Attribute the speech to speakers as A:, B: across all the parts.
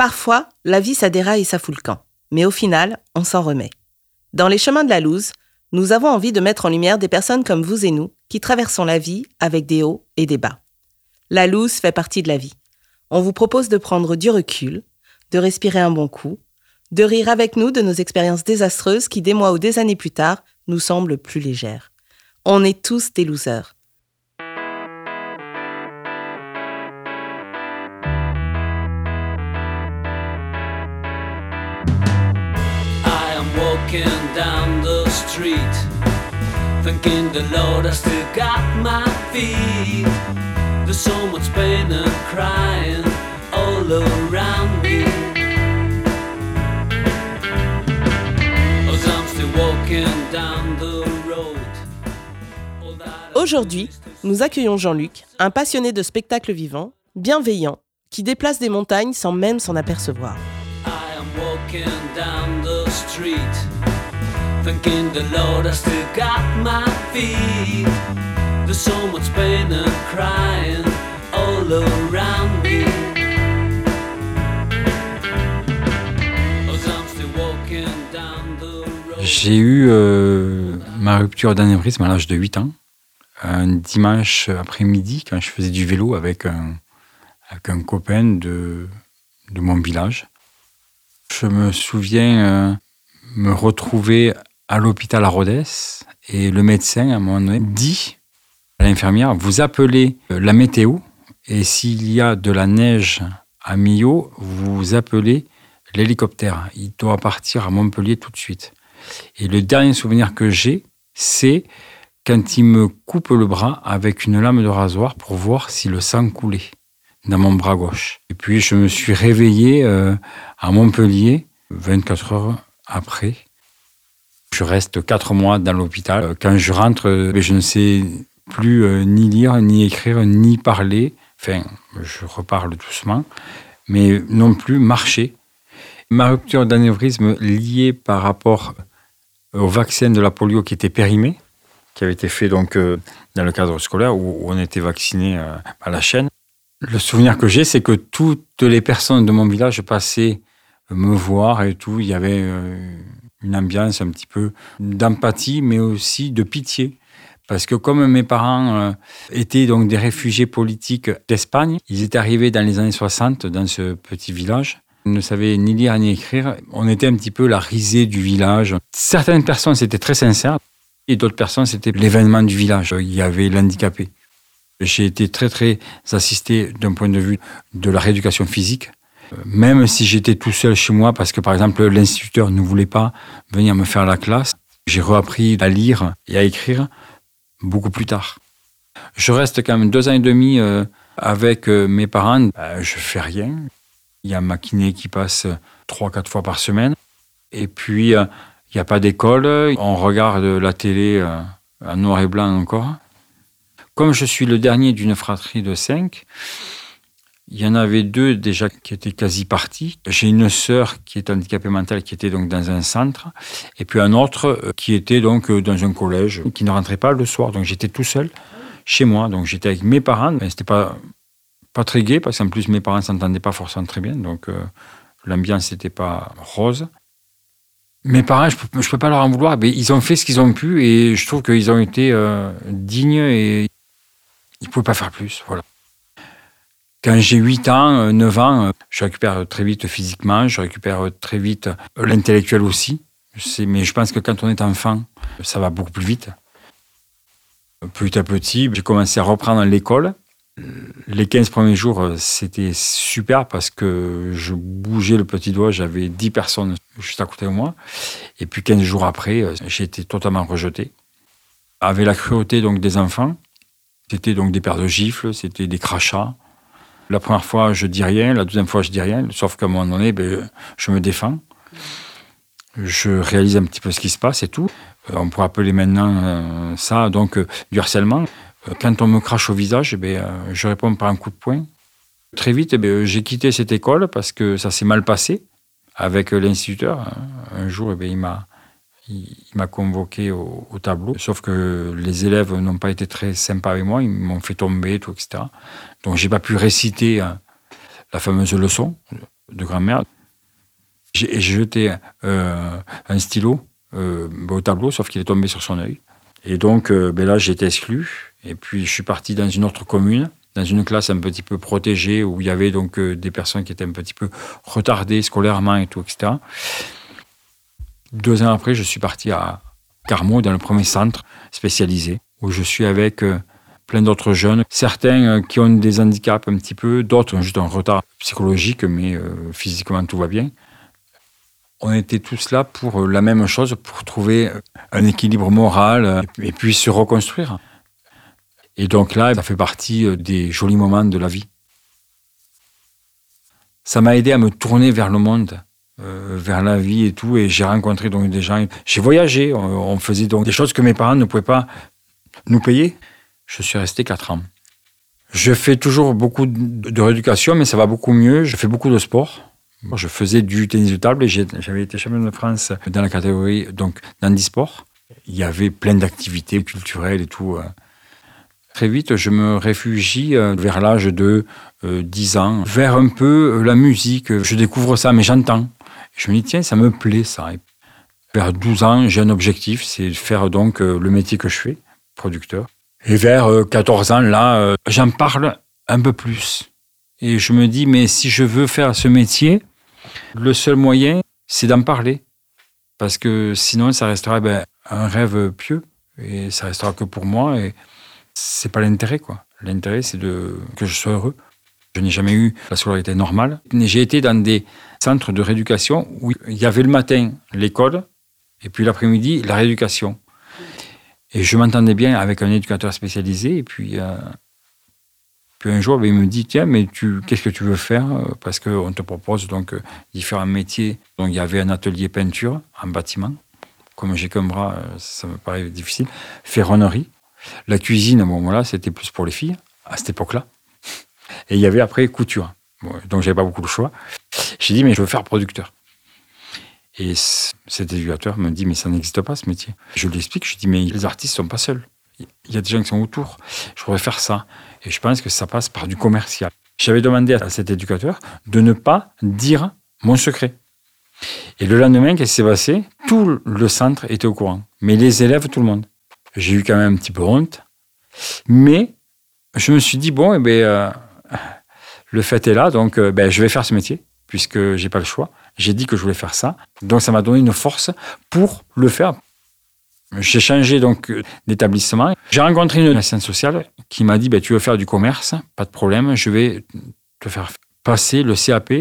A: Parfois, la vie ça déraille et ça fout le camp. Mais au final, on s'en remet. Dans les chemins de la loose, nous avons envie de mettre en lumière des personnes comme vous et nous qui traversons la vie avec des hauts et des bas. La loose fait partie de la vie. On vous propose de prendre du recul, de respirer un bon coup, de rire avec nous de nos expériences désastreuses qui, des mois ou des années plus tard, nous semblent plus légères. On est tous des losers.
B: Walking down the street, thanking the Lord I still got my feet. There's so much pain and crying all around me. As I'm still walking down the road. all that I
A: Aujourd'hui, nous accueillons Jean-Luc, un passionné de spectacle vivant, bienveillant, qui déplace des montagnes sans même s'en apercevoir.
B: I am walking down the street,
C: J'ai eu euh, ma rupture d'anévrisme à l'âge de 8 ans, un dimanche après-midi, quand je faisais du vélo avec un, avec un copain de, de mon village. Je me souviens euh, me retrouver à l'hôpital à Rodez et le médecin, à un moment donné, dit à l'infirmière Vous appelez euh, la météo et s'il y a de la neige à Millau, vous appelez l'hélicoptère. Il doit partir à Montpellier tout de suite. Et le dernier souvenir que j'ai, c'est quand il me coupe le bras avec une lame de rasoir pour voir si le sang coulait dans mon bras gauche. Et puis je me suis réveillé euh, à Montpellier 24 heures après. Je reste 4 mois dans l'hôpital. Euh, Quand je rentre, euh, je ne sais plus euh, ni lire, ni écrire, ni parler. Enfin, je reparle doucement, mais non plus marcher. Ma rupture d'anévrisme liée par rapport au vaccin de la polio qui était périmé, qui avait été fait donc dans le cadre scolaire où on était vacciné à la chaîne. Le souvenir que j'ai, c'est que toutes les personnes de mon village passaient me voir et tout. Il y avait une ambiance un petit peu d'empathie, mais aussi de pitié. Parce que comme mes parents euh, étaient donc des réfugiés politiques d'Espagne, ils étaient arrivés dans les années 60 dans ce petit village. Ils ne savaient ni lire ni écrire. On était un petit peu la risée du village. Certaines personnes, c'était très sincère. Et d'autres personnes, c'était l'événement du village. Il y avait l'handicapé. J'ai été très, très assisté d'un point de vue de la rééducation physique. Euh, Même si j'étais tout seul chez moi, parce que par exemple, l'instituteur ne voulait pas venir me faire la classe, j'ai reappris à lire et à écrire beaucoup plus tard. Je reste quand même deux ans et demi euh, avec euh, mes parents. Je fais rien. Il y a ma kiné qui passe trois, quatre fois par semaine. Et puis, il n'y a pas d'école. On regarde la télé en noir et blanc encore. Comme je suis le dernier d'une fratrie de cinq, il y en avait deux déjà qui étaient quasi partis. J'ai une sœur qui est handicapée mentale qui était donc dans un centre, et puis un autre euh, qui était donc euh, dans un collège, qui ne rentrait pas le soir. Donc j'étais tout seul chez moi. Donc j'étais avec mes parents. Mais c'était pas pas très gai parce qu'en plus mes parents s'entendaient pas forcément très bien. Donc euh, l'ambiance n'était pas rose. Mes parents, je je peux pas leur en vouloir. Mais ils ont fait ce qu'ils ont pu et je trouve qu'ils ont été dignes et ils pouvaient pas faire plus. Voilà. Quand j'ai 8 ans, euh, 9 ans, euh, je récupère très vite physiquement, je récupère très vite euh, l'intellectuel aussi. Mais je pense que quand on est enfant, ça va beaucoup plus vite. Petit à petit, j'ai commencé à reprendre l'école. Les 15 premiers jours, euh, c'était super parce que je bougeais le petit doigt, j'avais 10 personnes juste à côté de moi. Et puis 15 jours après, euh, j'ai été totalement rejeté. Avec la cruauté donc, des enfants, c'était donc des paires de gifles, c'était des crachats. La première fois, je dis rien, la deuxième fois, je dis rien, sauf qu'à un moment donné, ben, je me défends. Je réalise un petit peu ce qui se passe et tout. Euh, On pourrait appeler maintenant euh, ça donc euh, du harcèlement. Quand on me crache au visage, ben, je réponds par un coup de poing. Très vite, eh j'ai quitté cette école parce que ça s'est mal passé avec l'instituteur. Un jour, eh il m'a il m'a convoqué au, au tableau, sauf que les élèves n'ont pas été très sympas avec moi, ils m'ont fait tomber, tout, etc. Donc j'ai pas pu réciter euh, la fameuse leçon. de grand-mère. J'ai jeté euh, un stylo euh, au tableau, sauf qu'il est tombé sur son œil. Et donc, ben là, j'ai été exclu. Et puis, je suis parti dans une autre commune, dans une classe un petit peu protégée, où il y avait donc des personnes qui étaient un petit peu retardées scolairement et tout, etc. Deux ans après, je suis parti à Carmaux, dans le premier centre spécialisé, où je suis avec euh, plein d'autres jeunes, certains euh, qui ont des handicaps un petit peu, d'autres ont juste un retard psychologique, mais euh, physiquement tout va bien. On était tous là pour la même chose, pour trouver un équilibre moral et puis se reconstruire. Et donc là, ça fait partie des jolis moments de la vie. Ça m'a aidé à me tourner vers le monde, vers la vie et tout. Et j'ai rencontré donc des gens. J'ai voyagé. On, on faisait donc des choses que mes parents ne pouvaient pas nous payer. Je suis resté quatre ans. Je fais toujours beaucoup de, rééducation, mais ça va beaucoup mieux. Je fais beaucoup de sport. Je faisais du tennis de table et j'avais été champion de France dans la catégorie donc d'handisport. Il y avait plein d'activités culturelles et tout. euh. Très vite, je me réfugie euh, vers l'âge de euh, 10 ans, vers un peu euh, la musique. Je découvre ça, mais j'entends. Je me dis, tiens, ça me plaît ça. Vers 12 ans, j'ai un objectif, c'est de faire donc euh, le métier que je fais, producteur. Et vers euh, 14 ans, là, euh, j'en parle un peu plus. Et je me dis, mais si je veux faire ce métier, le seul moyen, c'est d'en parler. Parce que sinon, ça restera ben, un rêve pieux. Et ça restera que pour moi. Et c'est pas l'intérêt, quoi. L'intérêt, c'est de que je sois heureux. Je n'ai jamais eu la scolarité normale. J'ai été dans des centres de rééducation où il y avait le matin l'école et puis l'après-midi la rééducation. Et je m'entendais bien avec un éducateur spécialisé. Et puis, euh, puis un jour, ben, il me dit Tiens, mais tu, qu'est-ce que tu veux faire Parce qu'on te propose donc euh, différents métiers. Donc, il y avait un atelier peinture en bâtiment. Comme j'ai qu'un bras, euh, ça me paraît difficile. Ferronnerie. La cuisine, bon, voilà, c'était plus pour les filles à cette époque-là. Et il y avait après couture. Bon, donc, j'avais pas beaucoup de choix. J'ai dit Mais je veux faire producteur. Et cet éducateur me dit, mais ça n'existe pas ce métier. Je lui explique, je lui dis, mais les artistes sont pas seuls. Il y a des gens qui sont autour. Je pourrais faire ça. Et je pense que ça passe par du commercial. J'avais demandé à cet éducateur de ne pas dire mon secret. Et le lendemain, qu'est-ce qui s'est passé? Tout le centre était au courant. Mais les élèves, tout le monde. J'ai eu quand même un petit peu honte. Mais je me suis dit, bon, eh ben, euh, le fait est là, donc euh, ben, je vais faire ce métier, puisque j'ai pas le choix. J'ai dit que je voulais faire ça. Donc ça m'a donné une force pour le faire. J'ai changé donc d'établissement. J'ai rencontré une assistante sociale qui m'a dit ben, Tu veux faire du commerce Pas de problème, je vais te faire passer le CAP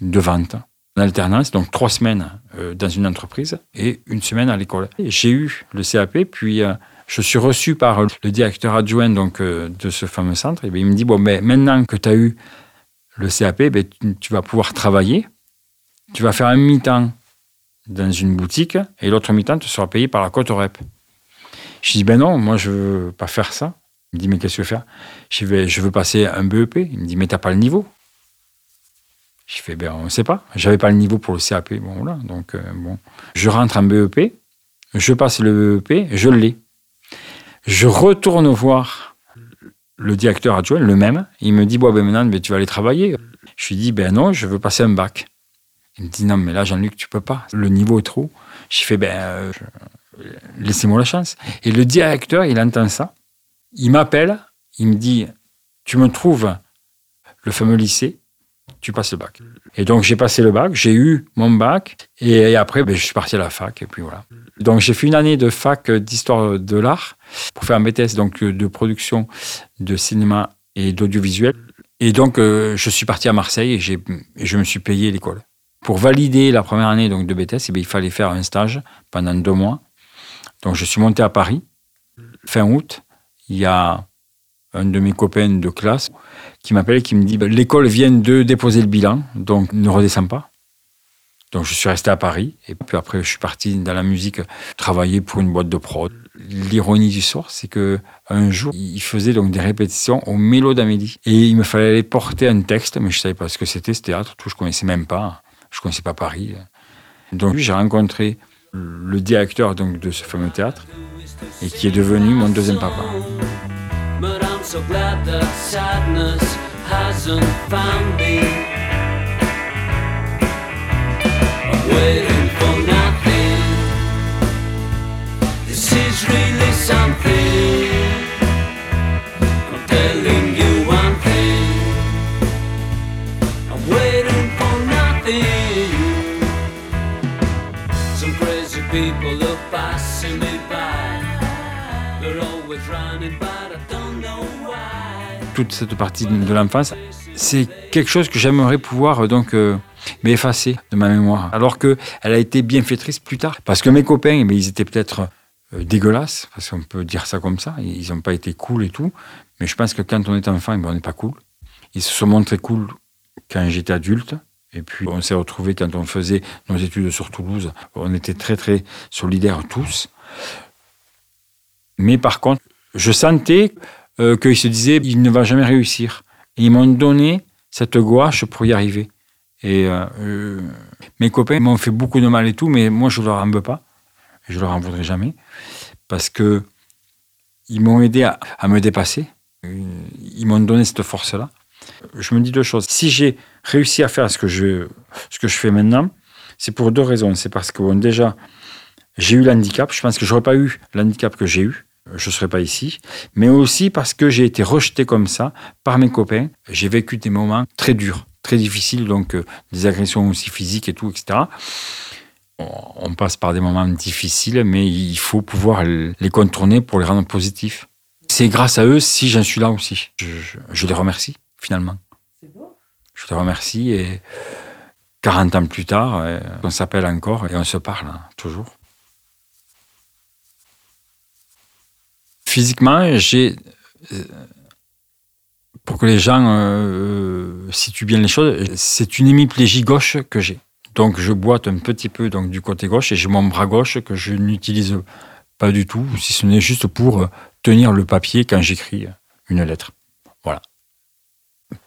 C: de vente en alternance, donc trois semaines euh, dans une entreprise et une semaine à l'école. J'ai eu le CAP, puis euh, je suis reçu par le directeur adjoint donc, euh, de ce fameux centre. Et ben, il me dit Bon, ben, maintenant que tu as eu le CAP, ben, tu- vas pouvoir travailler. Tu vas faire un mi-temps dans une boutique et l'autre mi-temps, tu seras payé par la côte rep. Je dis, ben non, moi, je veux pas faire ça. Il me dit, mais qu'est-ce que tu veux faire? Je, vais, je veux passer un BEP. Il me dit, mais t'as pas le niveau. Je fais, ben on ne sait pas. J'avais pas le niveau pour le CAP. Bon, voilà. Donc, euh, bon. Je rentre en BEP, je passe le BEP, je l'ai. Je retourne voir le directeur adjoint, le même. Il me dit, bon, ben maintenant, ben, tu vas aller travailler. Je lui dis, ben non, je veux passer un bac. Il me dit, non, mais là, Jean-Luc, tu peux pas. Le niveau est trop. J'ai fait, ben, euh, je- laissez-moi la chance. Et le directeur, il entend ça. Il m'appelle. Il me dit, tu me trouves le fameux lycée, tu passes le bac. Et donc, j'ai passé le bac, j'ai eu mon bac. Et, après, ben, je suis parti à la fac. Et puis voilà. Donc, j'ai fait une année de fac d'histoire de l'art pour faire un BTS donc, de production de cinéma et d'audiovisuel. Et donc, euh, je suis parti à Marseille et, je me suis payé l'école. Pour valider la première année donc, de BTS, eh il fallait faire un stage pendant deux mois. Donc, je suis monté à Paris. Fin août, il y a un de mes copains de classe qui m'appelle et qui me dit Ben, L'école vient de déposer le bilan, donc ne redescends pas. Donc, je suis resté à Paris. Et puis après, je suis parti dans la musique, travailler pour une boîte de prod. L'ironie du sort, c'est que un jour, il faisait donc des répétitions au Mélo d'Amélie. Et il me fallait aller porter un texte, mais je savais pas ce que c'était, ce théâtre, tout, je connaissais même pas. Je connaissais pas Paris. Donc, j'ai rencontré le directeur donc, de ce fameux théâtre et qui est devenu mon deuxième papa.
B: But I'm so glad that sadness hasn't found me.
C: Toute cette partie de l'enfance, c'est quelque chose que j'aimerais pouvoir euh, donc euh, m'effacer de ma mémoire. Alors que elle a été bienfaitrice plus tard. Parce que mes copains, eh bien, ils étaient peut-être euh, dégueulasses, parce qu'on peut dire ça comme ça. Ils n'ont pas été cool et tout. Mais je pense que quand on est enfant, eh on n'est pas cool. Ils se sont montrés cool quand j'étais adulte. Et puis on s'est retrouvés quand on faisait nos études sur Toulouse. On était très très solidaires tous. Mais par contre, je sentais euh, qu'ils se disaient il ne va jamais réussir. Et ils m'ont donné cette gouache pour y arriver. Et euh, euh, mes copains m'ont fait beaucoup de mal et tout, mais moi je leur en veux pas. Je leur en voudrais jamais. Parce que ils m'ont aidé à, me dépasser. Ils m'ont donné cette force-là. Je me dis deux choses. Si j'ai réussi à faire ce que je, ce que je fais maintenant, c'est pour deux raisons. C'est parce que déjà, j'ai eu l'handicap. Je pense que j'aurais pas eu l'handicap que j'ai eu. Je ne serais pas ici. Mais aussi parce que j'ai été rejeté comme ça par mes copains. J'ai vécu des moments très durs, très difficiles, donc euh, des agressions aussi physiques et tout, etc. On on passe par des moments difficiles, mais il faut pouvoir les contourner pour les rendre positifs. C'est grâce à eux si j'en suis là aussi. Je, je- je les remercie, finalement. Je les remercie et 40 ans plus tard, euh, on s'appelle encore et on se parle, hein, toujours. Physiquement, j'ai. euh, Pour que les gens euh, situent bien les choses, c'est une hémiplégie gauche que j'ai. Donc je boite un petit peu donc, du côté gauche et j'ai mon bras gauche que je n'utilise pas du tout, si ce n'est juste pour tenir le papier quand j'écris une lettre. Voilà.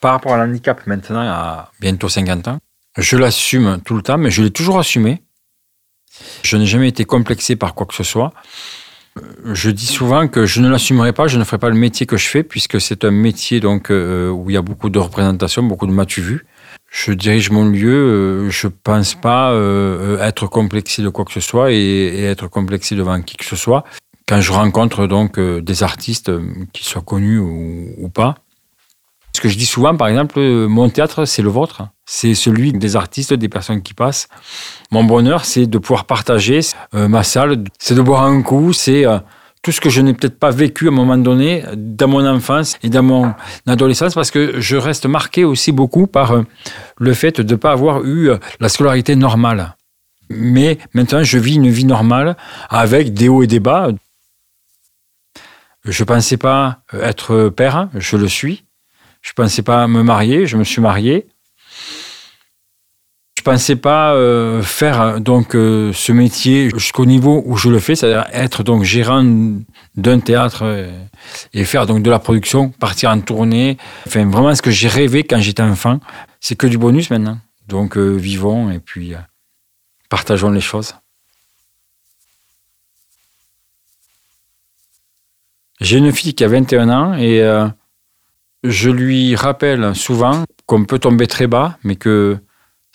C: Par rapport à l'handicap maintenant, à bientôt 50 ans, je l'assume tout le temps, mais je l'ai toujours assumé. Je n'ai jamais été complexé par quoi que ce soit. Euh, Je dis souvent que je ne l'assumerai pas, je ne ferai pas le métier que je fais, puisque c'est un métier donc euh, où il y a beaucoup de représentation, beaucoup de m'as-tu vu. Je dirige mon lieu, euh, je pense pas euh, être complexé de quoi que ce soit et, être complexé devant qui que ce soit. Quand je rencontre donc euh, des artistes, euh, qu'ils soient connus ou, ou pas, ce que je dis souvent, par exemple, euh, mon théâtre, c'est le vôtre. C'est celui des artistes, des personnes qui passent. Mon bonheur, c'est de pouvoir partager euh, ma salle, c'est de boire un coup, c'est euh, tout ce que je n'ai peut-être pas vécu à un moment donné dans mon enfance et dans mon adolescence, parce que je reste marqué aussi beaucoup par euh, le fait de ne pas avoir eu la scolarité normale. Mais maintenant, je vis une vie normale avec des hauts et des bas. Je ne pensais pas être père, je le suis. Je ne pensais pas me marier, je me suis marié. Ne pensais pas euh, faire donc euh, ce métier jusqu'au niveau où je le fais, c'est-à-dire être donc gérant d'un théâtre euh, et faire donc de la production, partir en tournée. Enfin, vraiment ce que j'ai rêvé quand j'étais enfant, c'est que du bonus maintenant. Donc euh, vivons et puis euh, partageons les choses. J'ai une fille qui a 21 ans et euh, je lui rappelle souvent qu'on peut tomber très bas, mais que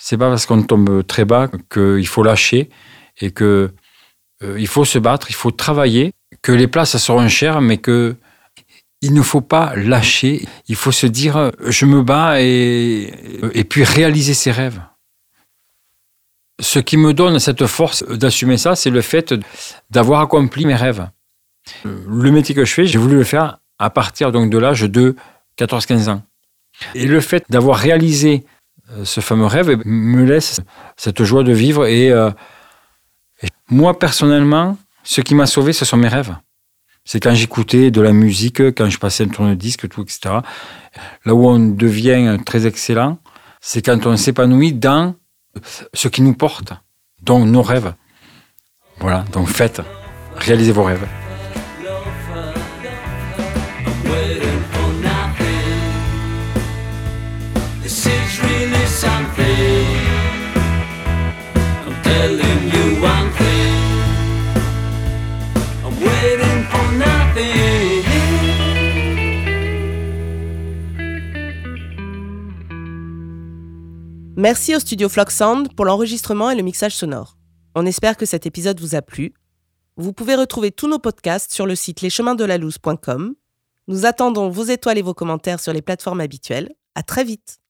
C: c'est pas parce qu'on tombe très bas qu'il faut lâcher et que euh, il faut se battre, il faut travailler, que les places seront chères, mais que il ne faut pas lâcher. Il faut se dire euh, je me bats et, et puis réaliser ses rêves. Ce qui me donne cette force d'assumer ça, c'est le fait d'avoir accompli mes rêves. Le métier que je fais, j'ai voulu le faire à partir donc de l'âge de 14-15 ans. Et le fait d'avoir réalisé euh, ce fameux rêve me laisse cette joie de vivre. Et, euh, et moi, personnellement, ce qui m'a sauvé, ce sont mes rêves. C'est quand j'écoutais de la musique, quand je passais un tourne-disque, tout, etc. Là où on devient très excellent, c'est quand on s'épanouit dans ce qui nous porte, donc nos rêves. Voilà, donc faites, réalisez vos rêves.
A: Merci au studio Flock Sound pour l'enregistrement et le mixage sonore. On espère que cet épisode vous a plu. Vous pouvez retrouver tous nos podcasts sur le site lescheminsdelalouse.com. Nous attendons vos étoiles et vos commentaires sur les plateformes habituelles. À très vite.